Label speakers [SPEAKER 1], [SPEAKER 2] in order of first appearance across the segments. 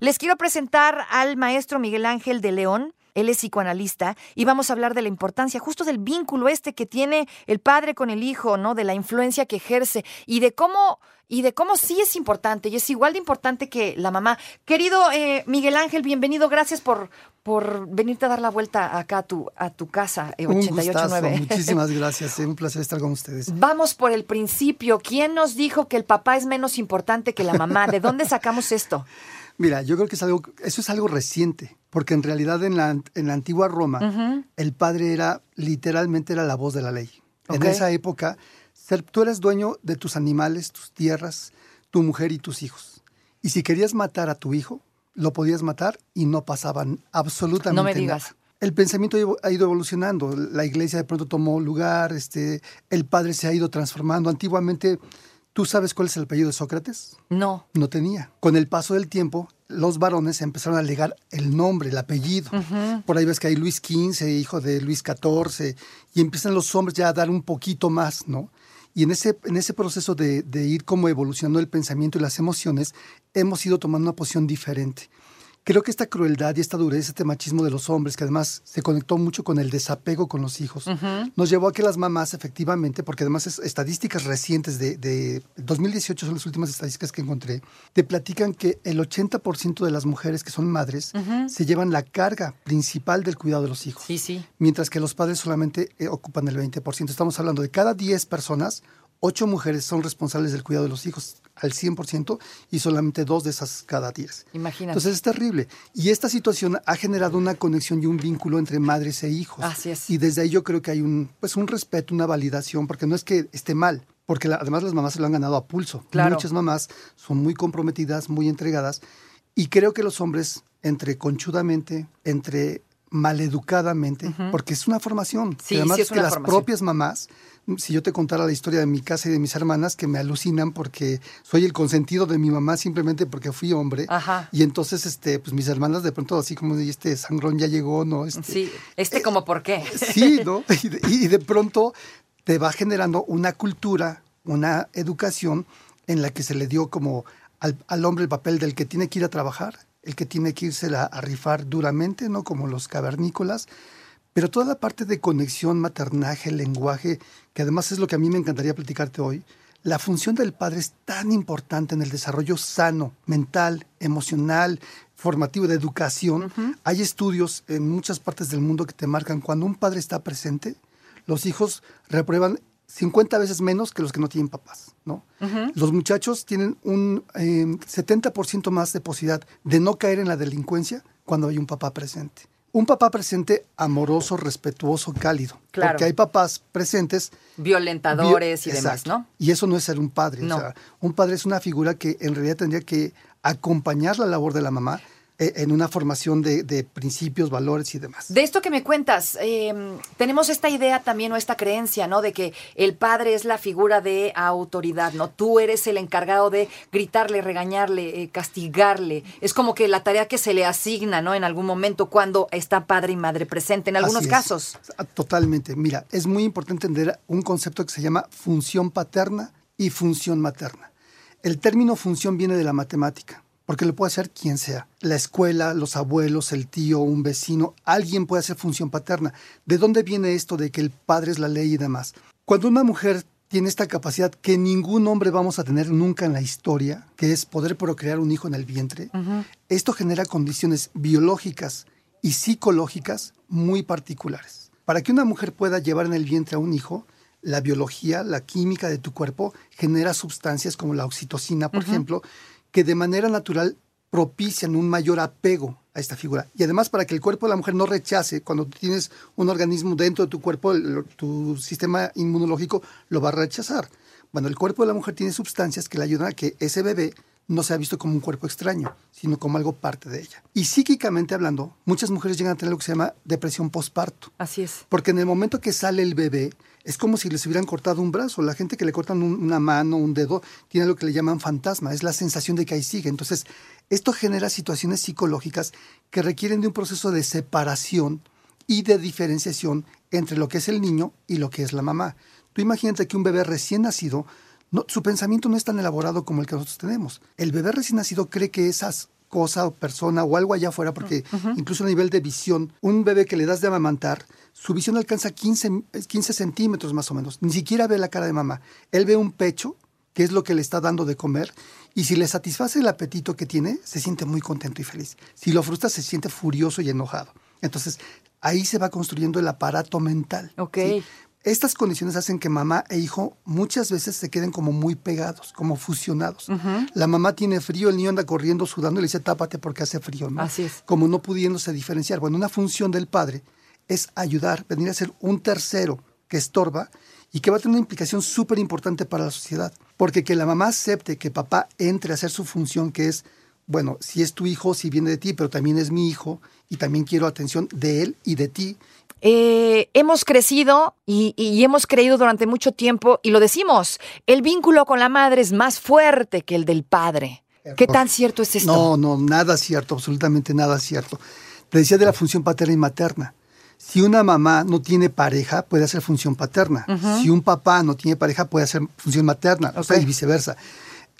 [SPEAKER 1] Les quiero presentar al maestro Miguel Ángel de León. Él es psicoanalista y vamos a hablar de la importancia justo del vínculo este que tiene el padre con el hijo, ¿no? De la influencia que ejerce y de cómo y de cómo sí es importante y es igual de importante que la mamá. Querido eh, Miguel Ángel, bienvenido. Gracias por, por venirte a dar la vuelta acá a tu, a tu casa, eh, 889.
[SPEAKER 2] Muchísimas gracias. Es un placer estar con ustedes.
[SPEAKER 1] Vamos por el principio. ¿Quién nos dijo que el papá es menos importante que la mamá? ¿De dónde sacamos esto?
[SPEAKER 2] Mira, yo creo que es algo, eso es algo reciente, porque en realidad en la, en la antigua Roma, el padre era, literalmente era la voz de la ley. En esa época, tú eras dueño de tus animales, tus tierras, tu mujer y tus hijos. Y si querías matar a tu hijo, lo podías matar y no pasaban absolutamente
[SPEAKER 1] no me digas.
[SPEAKER 2] El pensamiento ha ido evolucionando, la iglesia de pronto tomó lugar, este, el padre se ha ido transformando. Antiguamente ¿Tú sabes cuál es el apellido de Sócrates?
[SPEAKER 1] No.
[SPEAKER 2] No tenía. Con el paso del tiempo, los varones empezaron a legar el nombre, el apellido. Por ahí ves que hay Luis XV, hijo de Luis XIV, y empiezan los hombres ya a dar un poquito más, ¿no? Y en ese, en ese proceso de, de ir como evolucionando el pensamiento y las emociones, hemos ido tomando una posición diferente. Creo que esta crueldad y esta dureza, este machismo de los hombres, que además se conectó mucho con el desapego con los hijos, nos llevó a que las mamás efectivamente, porque además es estadísticas recientes de, de 2018 son las últimas estadísticas que encontré, te platican que el 80% de las mujeres que son madres se llevan la carga principal del cuidado de los hijos.
[SPEAKER 1] Sí, sí.
[SPEAKER 2] Mientras que los padres solamente eh, ocupan el 20%. Estamos hablando de cada 10 personas, ocho mujeres son responsables del cuidado de los hijos al 100% y solamente dos de esas cada 10.
[SPEAKER 1] Imagínate.
[SPEAKER 2] Entonces es terrible. Y esta situación ha generado una conexión y un vínculo entre madres e hijos.
[SPEAKER 1] Así es.
[SPEAKER 2] Y desde ahí yo creo que hay un, pues un respeto, una validación, porque no es que esté mal, porque la, además las mamás se lo han ganado a pulso.
[SPEAKER 1] Claro.
[SPEAKER 2] Muchas mamás son muy comprometidas, muy entregadas, y creo que los hombres, entre conchudamente, entre maleducadamente, porque es una formación.
[SPEAKER 1] Sí,
[SPEAKER 2] además
[SPEAKER 1] sí es
[SPEAKER 2] que las propias mamás, si yo te contara la historia de mi casa y de mis hermanas, que me alucinan porque soy el consentido de mi mamá simplemente porque fui hombre.
[SPEAKER 1] Ajá.
[SPEAKER 2] Y entonces, este, pues mis hermanas de pronto así como, "Y este sangrón ya llegó, ¿no? Este,
[SPEAKER 1] Sí, este como por qué.
[SPEAKER 2] Sí, ¿no? Y de, y de pronto te va generando una cultura, una educación en la que se le dio como al, al hombre el papel del que tiene que ir a trabajar, el que tiene que irse a, rifar duramente, ¿no? Como los cavernícolas. Pero toda la parte de conexión, maternaje, lenguaje, que además es lo que a mí me encantaría platicarte hoy, la función del padre es tan importante en el desarrollo sano, mental, emocional, formativo, de educación. Hay estudios en muchas partes del mundo que te marcan cuando un padre está presente, los hijos reprueban 50 veces menos que los que no tienen papás, ¿no? Los muchachos tienen un eh, 70% más de posibilidad de no caer en la delincuencia cuando hay un papá presente. Un papá presente amoroso, respetuoso, cálido.
[SPEAKER 1] Claro.
[SPEAKER 2] Porque hay papás presentes
[SPEAKER 1] Violentadores y demás. ¿no?
[SPEAKER 2] Y eso no es ser un padre.
[SPEAKER 1] No.
[SPEAKER 2] O sea, un padre es una figura que en realidad tendría que acompañar la labor de la mamá en una formación de, de principios, valores y demás.
[SPEAKER 1] De esto que me cuentas, eh, tenemos esta idea también o esta creencia, ¿no? De que el padre es la figura de autoridad, ¿no? Tú eres el encargado de gritarle, regañarle, eh, castigarle. Es como que la tarea que se le asigna, ¿no? En algún momento cuando está padre y madre presente, en algunos casos.
[SPEAKER 2] Ah, Totalmente. Mira, es muy importante entender un concepto que se llama función paterna y función materna. El término función viene de la matemática, porque lo puede hacer quien sea. La escuela, los abuelos, el tío, un vecino, alguien puede hacer función paterna. ¿De dónde viene esto de que el padre es la ley y demás? Cuando una mujer tiene esta capacidad que ningún hombre vamos a tener nunca en la historia, que es poder procrear un hijo en el vientre, esto genera condiciones biológicas y psicológicas muy particulares. Para que una mujer pueda llevar en el vientre a un hijo, la biología, la química de tu cuerpo genera sustancias como la oxitocina, por ejemplo, que de manera natural propician un mayor apego a esta figura. Y además para que el cuerpo de la mujer no rechace, cuando tienes un organismo dentro de tu cuerpo, el- tu sistema inmunológico lo va a rechazar. Bueno, el cuerpo de la mujer tiene sustancias que le ayudan a que ese bebé no sea visto como un cuerpo extraño, sino como algo parte de ella. Y psíquicamente hablando, muchas mujeres llegan a tener lo que se llama depresión postparto.
[SPEAKER 1] Así es.
[SPEAKER 2] Porque en el momento que sale el bebé, es como si les hubieran cortado un brazo. La gente que le cortan un- una mano, un dedo, tiene lo que le llaman fantasma. Es la sensación de que ahí sigue. Entonces, esto genera situaciones psicológicas que requieren de un proceso de separación y de diferenciación entre lo que es el niño y lo que es la mamá. Tú imagínate que un bebé recién nacido, no, su pensamiento no es tan elaborado como el que nosotros tenemos. El bebé recién nacido cree que esas cosa o persona o algo allá afuera, porque incluso a nivel de visión, un bebé que le das de amamantar, su visión alcanza 15, 15 centímetros más o menos. Ni siquiera ve la cara de mamá. Él ve un pecho, que es lo que le está dando de comer, y si le satisface el apetito que tiene, se siente muy contento y feliz. Si lo frustra, se siente furioso y enojado. Entonces, ahí se va construyendo el aparato mental.
[SPEAKER 1] Ok.
[SPEAKER 2] ¿sí? Estas condiciones hacen que mamá e hijo muchas veces se queden como muy pegados, como fusionados. La mamá tiene frío, el niño anda corriendo, sudando y le dice tápate porque hace frío, ¿no?
[SPEAKER 1] Así es.
[SPEAKER 2] Como no pudiéndose diferenciar. Bueno, una función del padre es ayudar, venir a ser un tercero que estorba y que va a tener una implicación súper importante para la sociedad. Porque que la mamá acepte que papá entre a hacer su función, que es, bueno, si es tu hijo, si viene de ti, pero también es mi hijo y también quiero atención de él y de ti.
[SPEAKER 1] Eh, hemos crecido y, y hemos creído durante mucho tiempo, y lo decimos, el vínculo con la madre es más fuerte que el del padre. ¿Qué tan cierto es esto?
[SPEAKER 2] No, no, nada cierto, absolutamente nada cierto. Te decía de la función paterna y materna. Si una mamá no tiene pareja, puede hacer función paterna. Si un papá no tiene pareja, puede hacer función materna, o sea, y viceversa.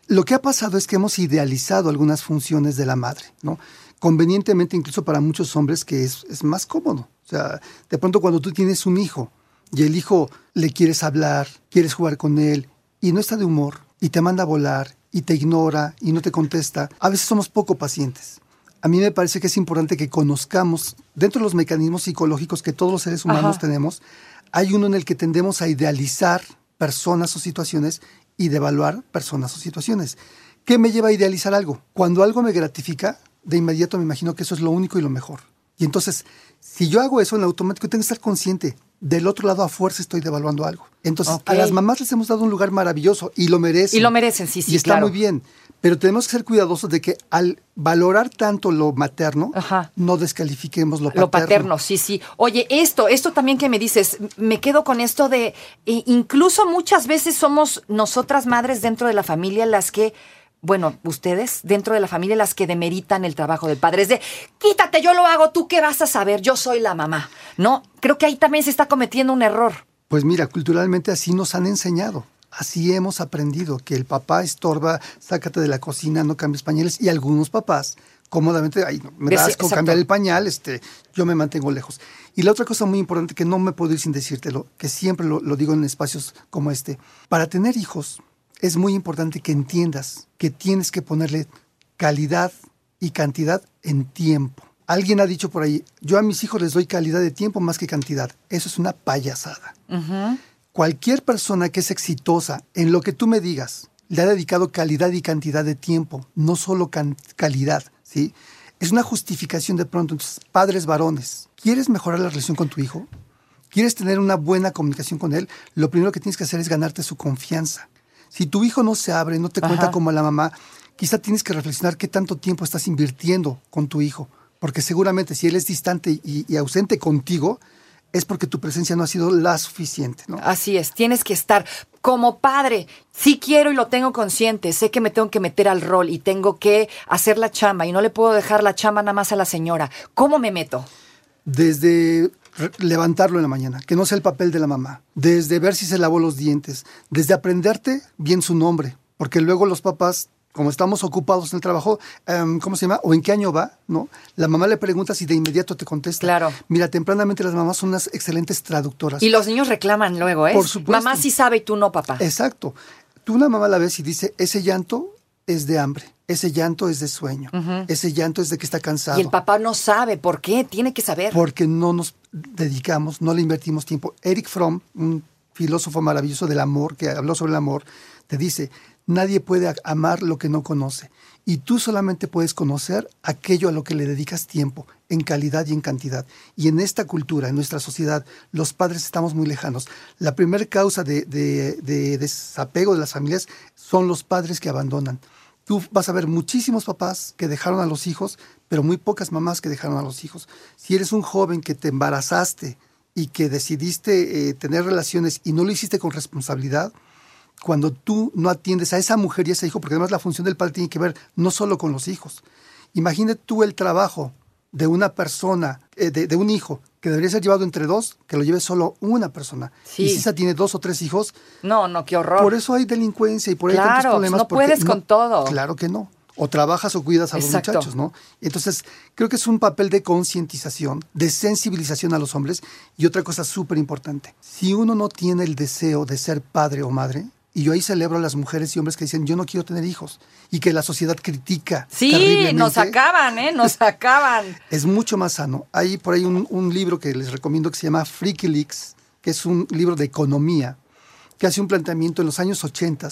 [SPEAKER 2] Lo que ha pasado es que hemos idealizado algunas funciones de la madre, ¿no? Convenientemente, incluso para muchos hombres, que es, es más cómodo. O sea, de pronto cuando tú tienes un hijo y el hijo le quieres hablar, quieres jugar con él y no está de humor y te manda a volar y te ignora y no te contesta, a veces somos poco pacientes. A mí me parece que es importante que conozcamos, dentro de los mecanismos psicológicos que todos los seres humanos
[SPEAKER 1] Ajá.
[SPEAKER 2] tenemos, hay uno en el que tendemos a idealizar personas o situaciones y devaluar personas o situaciones. ¿Qué me lleva a idealizar algo? Cuando algo me gratifica, de inmediato me imagino que eso es lo único y lo mejor. Y entonces, si yo hago eso en automático, tengo que estar consciente. Del otro lado, a fuerza estoy devaluando algo. Entonces, a las mamás les hemos dado un lugar maravilloso y lo merecen.
[SPEAKER 1] Y lo merecen, sí, sí,
[SPEAKER 2] Y está
[SPEAKER 1] claro.
[SPEAKER 2] muy bien. Pero tenemos que ser cuidadosos de que al valorar tanto lo materno,
[SPEAKER 1] Ajá.
[SPEAKER 2] no descalifiquemos lo paterno.
[SPEAKER 1] Lo paterno, sí, sí. Oye, esto, esto también que me dices, me quedo con esto de, e- incluso muchas veces somos nosotras madres dentro de la familia las que, bueno, ustedes dentro de la familia las que demeritan el trabajo del padre. Es de, quítate, yo lo hago, tú qué vas a saber, yo soy la mamá. No, creo que ahí también se está cometiendo un error.
[SPEAKER 2] Pues mira, culturalmente así nos han enseñado. Así hemos aprendido que el papá estorba, sácate de la cocina, no cambies pañales. Y algunos papás, cómodamente, ay, no, me da
[SPEAKER 1] Sí,
[SPEAKER 2] asco
[SPEAKER 1] exacto.
[SPEAKER 2] cambiar el pañal, este, yo me mantengo lejos. Y la otra cosa muy importante que no me puedo ir sin decírtelo, que siempre lo, lo digo en espacios como este, para tener hijos es muy importante que entiendas que tienes que ponerle calidad y cantidad en tiempo. Alguien ha dicho por ahí, yo a mis hijos les doy calidad de tiempo más que cantidad. Eso es una payasada. Cualquier persona que es exitosa en lo que tú me digas, le ha dedicado calidad y cantidad de tiempo, no solo calidad, ¿sí? Es una justificación de pronto. Entonces, padres varones, ¿quieres mejorar la relación con tu hijo? ¿Quieres tener una buena comunicación con él? Lo primero que tienes que hacer es ganarte su confianza. Si tu hijo no se abre, no te cuenta
[SPEAKER 1] Ajá.
[SPEAKER 2] como la mamá, quizá tienes que reflexionar qué tanto tiempo estás invirtiendo con tu hijo. Porque seguramente si él es distante y, y ausente contigo, es porque tu presencia no ha sido la suficiente. ¿no?
[SPEAKER 1] Así es, tienes que estar como padre. Sí quiero y lo tengo consciente. Sé que me tengo que meter al rol y tengo que hacer la chamba y no le puedo dejar la chamba nada más a la señora. ¿Cómo me meto?
[SPEAKER 2] desde levantarlo en la mañana, que no sea el papel de la mamá, desde ver si se lavó los dientes, desde aprenderte bien su nombre, porque luego los papás, como estamos ocupados en el trabajo, em, ¿cómo se llama? ¿O en qué año va? ¿No? La mamá le pregunta si de inmediato te contesta.
[SPEAKER 1] Claro.
[SPEAKER 2] Mira, tempranamente las mamás son unas excelentes traductoras.
[SPEAKER 1] Y los niños reclaman luego, ¿eh?
[SPEAKER 2] Por supuesto.
[SPEAKER 1] Mamá sí sabe y tú no, papá.
[SPEAKER 2] Exacto. Tú una mamá la ves y dice, ese llanto es de hambre, ese llanto es de sueño, ese llanto es de que está cansado.
[SPEAKER 1] Y el papá no sabe por qué, tiene que saber.
[SPEAKER 2] porque no nos dedicamos, no le invertimos tiempo. Eric Fromm, un filósofo maravilloso del amor, que habló sobre el amor, te dice, Nadie puede amar lo que no conoce. Y tú solamente puedes conocer aquello a lo que le dedicas tiempo, en calidad y en cantidad. Y en esta cultura, en nuestra sociedad, los padres estamos muy lejanos. La primera causa de, de- de desapego de las familias son los padres que abandonan. Tú vas a ver muchísimos papás que dejaron a los hijos, pero muy pocas mamás que dejaron a los hijos. Si eres un joven que te embarazaste y que decidiste eh, tener relaciones y no lo hiciste con responsabilidad, cuando tú no atiendes a esa mujer y a ese hijo, porque además la función del padre tiene que ver no solo con los hijos. Imagínate tú el trabajo de una persona, eh, de, de un hijo, que debería ser llevado entre dos, que lo lleve solo una persona.
[SPEAKER 1] Sí.
[SPEAKER 2] Y si esa tiene dos o tres hijos,
[SPEAKER 1] No, no, qué horror.
[SPEAKER 2] por eso hay delincuencia y por ahí hay tantos
[SPEAKER 1] Claro,
[SPEAKER 2] problemas.
[SPEAKER 1] no puedes con todo.
[SPEAKER 2] Claro que no. O trabajas o cuidas a
[SPEAKER 1] Exacto.
[SPEAKER 2] los muchachos, ¿no? Entonces, creo que es un papel de concientización, de sensibilización a los hombres. Y otra cosa súper importante, si uno no tiene el deseo de ser padre o madre, y yo ahí celebro a las mujeres y hombres que dicen, yo no quiero tener hijos, y que la sociedad critica.
[SPEAKER 1] sí, nos acaban, ¿eh? Nos acaban.
[SPEAKER 2] es mucho más sano. Hay por ahí un, un libro que les recomiendo que se llama Freaky Leaks, que es un libro de economía, que hace un planteamiento en los años 80.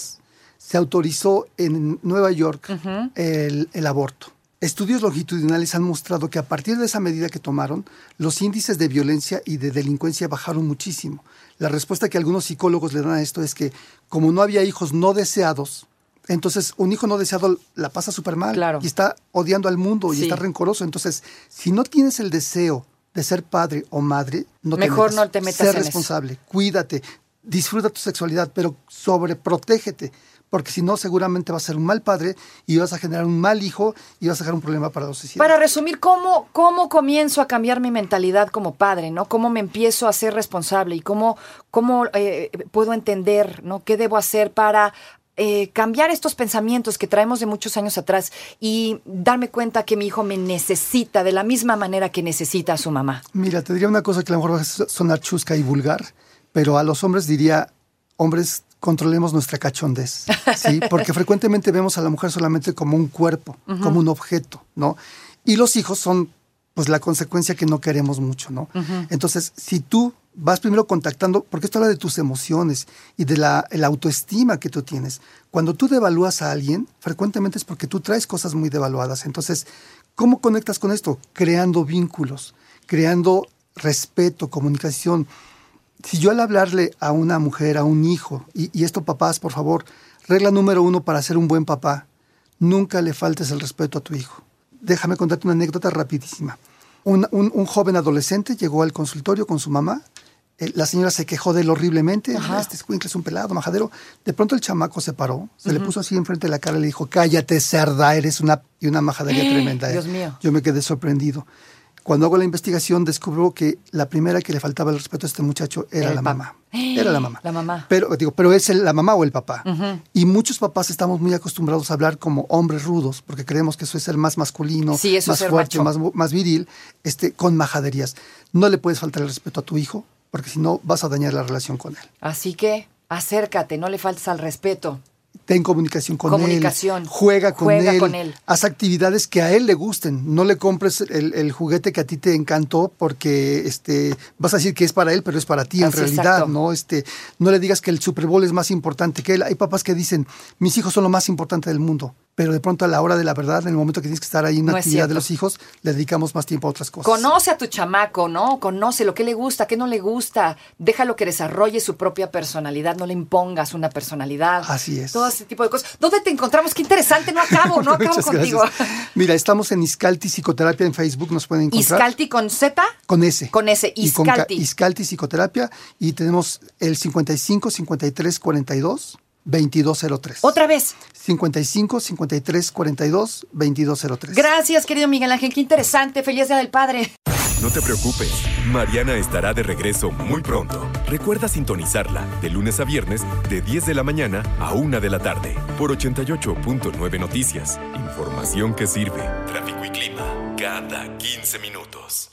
[SPEAKER 2] Se autorizó en Nueva York el, el aborto. Estudios longitudinales han mostrado que a partir de esa medida que tomaron, los índices de violencia y de delincuencia bajaron muchísimo. La respuesta que algunos psicólogos le dan a esto es que como no había hijos no deseados, entonces un hijo no deseado la pasa súper mal
[SPEAKER 1] Claro.
[SPEAKER 2] y está odiando al mundo y está rencoroso. Entonces, si no tienes el deseo de ser padre o madre, no
[SPEAKER 1] Mejor
[SPEAKER 2] te metas.
[SPEAKER 1] no te metas
[SPEAKER 2] Sé
[SPEAKER 1] en eso.
[SPEAKER 2] responsable, cuídate, disfruta tu sexualidad, pero sobreprotégete, porque si no, seguramente vas a ser un mal padre y vas a generar un mal hijo y vas a dejar un problema para la sociedad.
[SPEAKER 1] Para resumir, ¿cómo, ¿cómo comienzo a cambiar mi mentalidad como padre, ¿no? ¿Cómo me empiezo a ser responsable y cómo, cómo eh, puedo entender, ¿no? ¿Qué debo hacer para eh, cambiar estos pensamientos que traemos de muchos años atrás y darme cuenta que mi hijo me necesita de la misma manera que necesita a su mamá?
[SPEAKER 2] Mira, te diría una cosa que a lo mejor va a sonar chusca y vulgar, pero a los hombres diría, hombres, controlemos nuestra cachondez, ¿sí? Porque frecuentemente vemos a la mujer solamente como un cuerpo, como un objeto, ¿no? Y los hijos son, pues, la consecuencia que no queremos mucho, ¿no? Entonces, si tú vas primero contactando, porque esto habla de tus emociones y de la, la autoestima que tú tienes. Cuando tú devalúas a alguien, frecuentemente es porque tú traes cosas muy devaluadas. Entonces, ¿cómo conectas con esto? Creando vínculos, creando respeto, comunicación. Si yo al hablarle a una mujer, a un hijo, y, y esto papás, por favor, regla número uno para ser un buen papá, nunca le faltes el respeto a tu hijo. Déjame contarte una anécdota rapidísima. Un, un- un joven adolescente llegó al consultorio con su mamá. Eh, La señora se quejó de él horriblemente. Este escuincle es un pelado, majadero. De pronto el chamaco se paró, se le puso así enfrente de la cara y le dijo, cállate, cerda, eres una, y una majadería tremenda. eh".
[SPEAKER 1] Dios mío.
[SPEAKER 2] Yo me quedé sorprendido. Cuando hago la investigación descubro que la primera que le faltaba el respeto a este muchacho era
[SPEAKER 1] El
[SPEAKER 2] la mamá. Era la mamá.
[SPEAKER 1] La mamá.
[SPEAKER 2] Pero digo, pero es el- la mamá o el papá. Y muchos papás estamos muy acostumbrados a hablar como hombres rudos, porque creemos que eso es ser más masculino,
[SPEAKER 1] Sí, eso es
[SPEAKER 2] más fuerte, más, más viril, este, con majaderías. No le puedes faltar el respeto a tu hijo, porque si no vas a dañar la relación con él.
[SPEAKER 1] Así que acércate, no le faltes al respeto.
[SPEAKER 2] Ten comunicación con
[SPEAKER 1] Comunicación.
[SPEAKER 2] él. Juega con
[SPEAKER 1] Juega
[SPEAKER 2] él.
[SPEAKER 1] con él.
[SPEAKER 2] Haz actividades que a él le gusten. No le compres el, el juguete que a ti te encantó porque este, vas a decir que es para él, pero es para ti en realidad.
[SPEAKER 1] exacto.
[SPEAKER 2] ¿no? Este, no le digas que el Super Bowl es más importante que él. Hay papás que dicen, mis hijos son lo más importante del mundo. Pero de pronto a la hora de la verdad, en el momento que tienes que estar ahí en una
[SPEAKER 1] No
[SPEAKER 2] actividad de los hijos, le dedicamos más tiempo a otras cosas.
[SPEAKER 1] Conoce a tu chamaco, ¿no? Conoce lo que le gusta, qué no le gusta. Déjalo que desarrolle su propia personalidad, no le impongas una personalidad.
[SPEAKER 2] Así es.
[SPEAKER 1] Todo ese tipo de cosas. ¿Dónde te encontramos? Qué interesante, no acabo, no acabo contigo.
[SPEAKER 2] gracias. Mira, estamos en Iscalti Psicoterapia en Facebook, nos pueden encontrar.
[SPEAKER 1] Iscalti con Z.
[SPEAKER 2] Con S.
[SPEAKER 1] Con S, Iscalti.
[SPEAKER 2] Iscalti Psicoterapia. Y tenemos el 55 53 42 2203.
[SPEAKER 1] Otra vez.
[SPEAKER 2] 55 53 42 2203.
[SPEAKER 1] Gracias, querido Miguel Ángel. Qué interesante. Feliz Día del Padre.
[SPEAKER 3] No te preocupes, Mariana estará de regreso muy pronto. Recuerda sintonizarla de lunes a viernes de 10 de la mañana a 1 de la tarde por 88.9 Noticias. Información que sirve. Tráfico y clima cada 15 minutos.